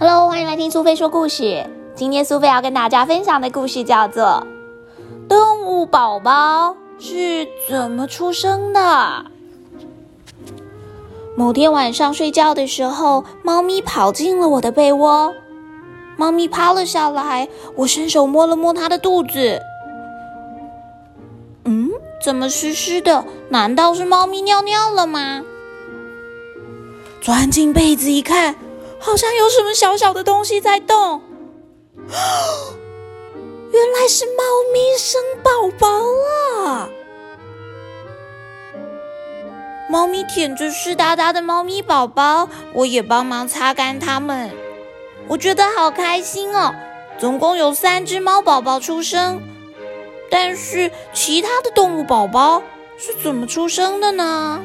Hello，欢迎来听苏菲说故事。今天苏菲要跟大家分享的故事叫做《动物宝宝是怎么出生的》。某天晚上睡觉的时候，猫咪跑进了我的被窝。猫咪趴了下来，我伸手摸了摸它的肚子。嗯，怎么湿湿的？难道是猫咪尿尿了吗？钻进被子一看，好像有什么小小的东西在动。原来是猫咪生宝宝了。猫咪舔着湿哒哒的猫咪宝宝，我也帮忙擦干它们。我觉得好开心哦！总共有三只猫宝宝出生，但是其他的动物宝宝是怎么出生的呢？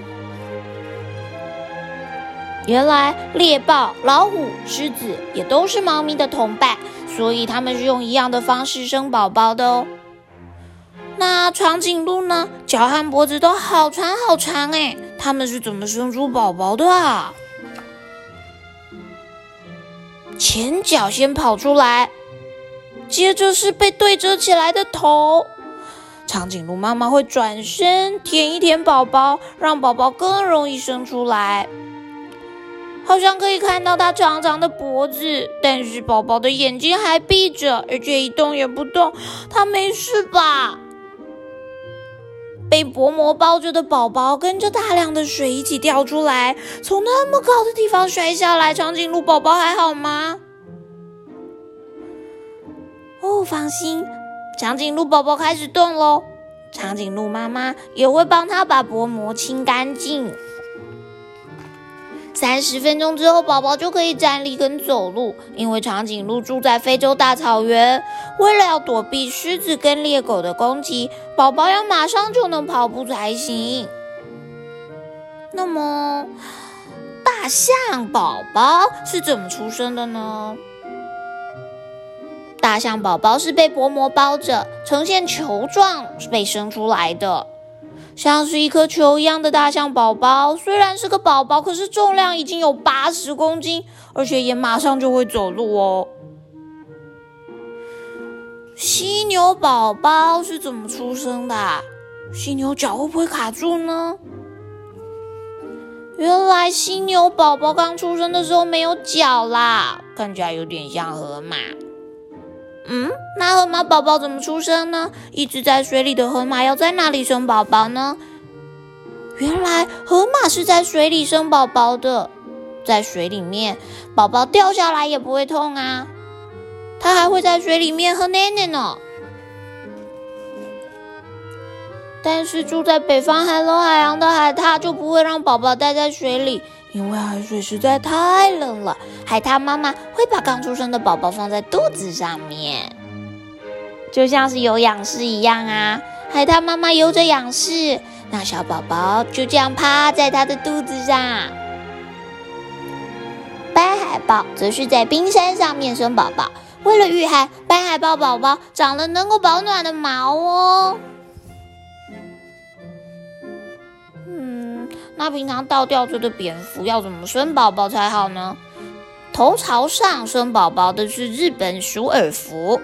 原来猎豹、老虎、狮子也都是猫咪的同伴，所以它们是用一样的方式生宝宝的哦。那长颈鹿呢？脚和脖子都好长好长哎，它们是怎么生出宝宝的啊？前脚先跑出来，接着是被对折起来的头。长颈鹿妈妈会转身舔一舔宝宝，让宝宝更容易生出来。好像可以看到它长长的脖子，但是宝宝的眼睛还闭着，而且一动也不动。它没事吧？被薄膜包着的宝宝跟着大量的水一起掉出来，从那么高的地方摔下来。长颈鹿宝宝还好吗？哦，放心，长颈鹿宝宝开始动喽。长颈鹿妈妈也会帮它把薄膜清干净。三十分钟之后，宝宝就可以站立跟走路。因为长颈鹿住在非洲大草原，为了要躲避狮子跟猎狗的攻击，宝宝要马上就能跑步才行。那么，大象宝宝是怎么出生的呢？大象宝宝是被薄膜包着，呈现球状被生出来的。像是一颗球一样的大象宝宝，虽然是个宝宝，可是重量已经有八十公斤，而且也马上就会走路哦。犀牛宝宝是怎么出生的？犀牛脚会不会卡住呢？原来犀牛宝宝刚出生的时候没有脚啦，看起来有点像河马。嗯，那河马宝宝怎么出生呢？一直在水里的河马要在哪里生宝宝呢？原来河马是在水里生宝宝的，在水里面，宝宝掉下来也不会痛啊。它还会在水里面喝奶奶呢。但是住在北方寒冷海洋的海獭就不会让宝宝待在水里。因为海水实在太冷了，海獭妈妈会把刚出生的宝宝放在肚子上面，就像是有仰视一样啊。海獭妈妈游着仰视，那小宝宝就这样趴在它的肚子上。白海豹则是在冰山上面生宝宝，为了御寒，白海豹宝宝长了能够保暖的毛哦。嗯那平常倒吊着的蝙蝠要怎么生宝宝才好呢？头朝上生宝宝的是日本鼠耳蝠，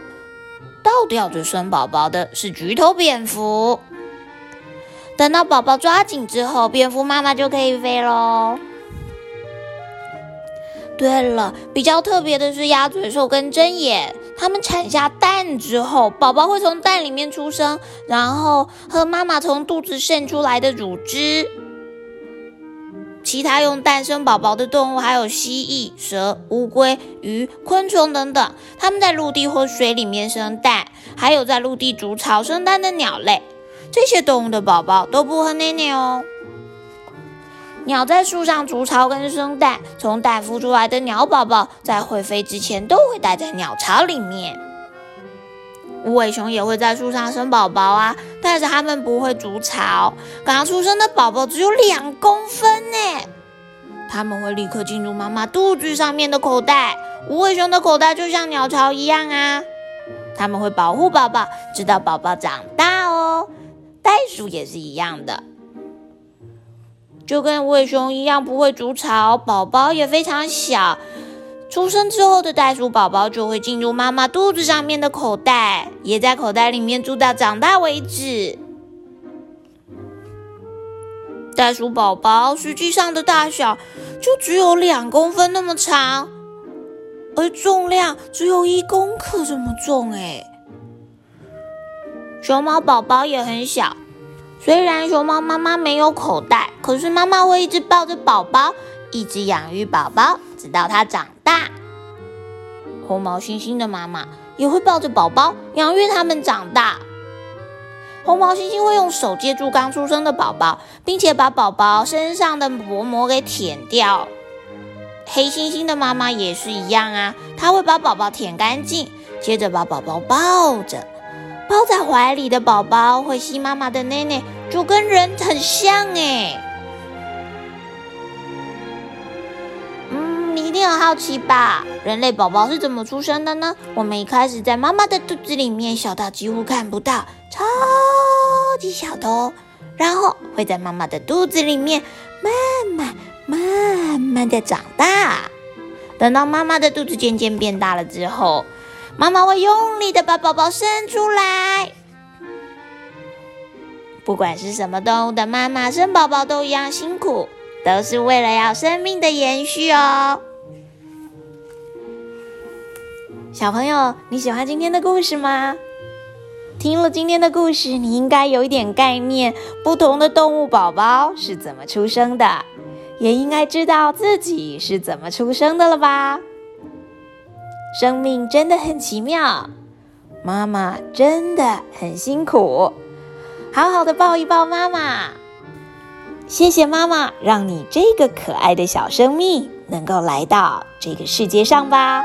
倒吊着生宝宝的是橘头蝙蝠。等到宝宝抓紧之后，蝙蝠妈妈就可以飞喽。对了，比较特别的是鸭嘴兽跟针眼，它们产下蛋之后，宝宝会从蛋里面出生，然后喝妈妈从肚子渗出来的乳汁。其他用蛋生宝宝的动物还有蜥蜴、蛇、乌龟、鱼、昆虫等等，它们在陆地或水里面生蛋，还有在陆地筑巢生蛋的鸟类。这些动物的宝宝都不喝奶奶哦。鸟在树上筑巢跟生蛋，从蛋孵出来的鸟宝宝在会飞之前都会待在鸟巢里面。无尾熊也会在树上生宝宝啊，但是它们不会筑巢。刚出生的宝宝只有两公分呢，它们会立刻进入妈妈肚子上面的口袋。无尾熊的口袋就像鸟巢一样啊，它们会保护宝宝，直到宝宝长大哦。袋鼠也是一样的，就跟无尾熊一样不会筑巢，宝宝也非常小。出生之后的袋鼠宝宝就会进入妈妈肚子上面的口袋，也在口袋里面住到长大为止。袋鼠宝宝实际上的大小就只有两公分那么长，而重量只有一公克这么重。哎，熊猫宝宝也很小，虽然熊猫妈妈没有口袋，可是妈妈会一直抱着宝宝，一直养育宝宝，直到它长大。红毛猩猩的妈妈也会抱着宝宝，养育它们长大。红毛猩猩会用手接住刚出生的宝宝，并且把宝宝身上的薄膜给舔掉。黑猩猩的妈妈也是一样啊，它会把宝宝舔干净，接着把宝宝抱着。抱在怀里的宝宝会吸妈妈的奶奶，就跟人很像哎。你很好奇吧？人类宝宝是怎么出生的呢？我们一开始在妈妈的肚子里面，小到几乎看不到，超。级小的哦，然后会在妈妈的肚子里面慢慢慢慢的长大。等到妈妈的肚子渐渐变大了之后，妈妈会用力的把宝宝生出来。不管是什么动物的妈妈生宝宝都一样辛苦，都是为了要生命的延续哦。小朋友，你喜欢今天的故事吗？听了今天的故事，你应该有一点概念，不同的动物宝宝是怎么出生的，也应该知道自己是怎么出生的了吧？生命真的很奇妙，妈妈真的很辛苦，好好的抱一抱妈妈，谢谢妈妈，让你这个可爱的小生命能够来到这个世界上吧。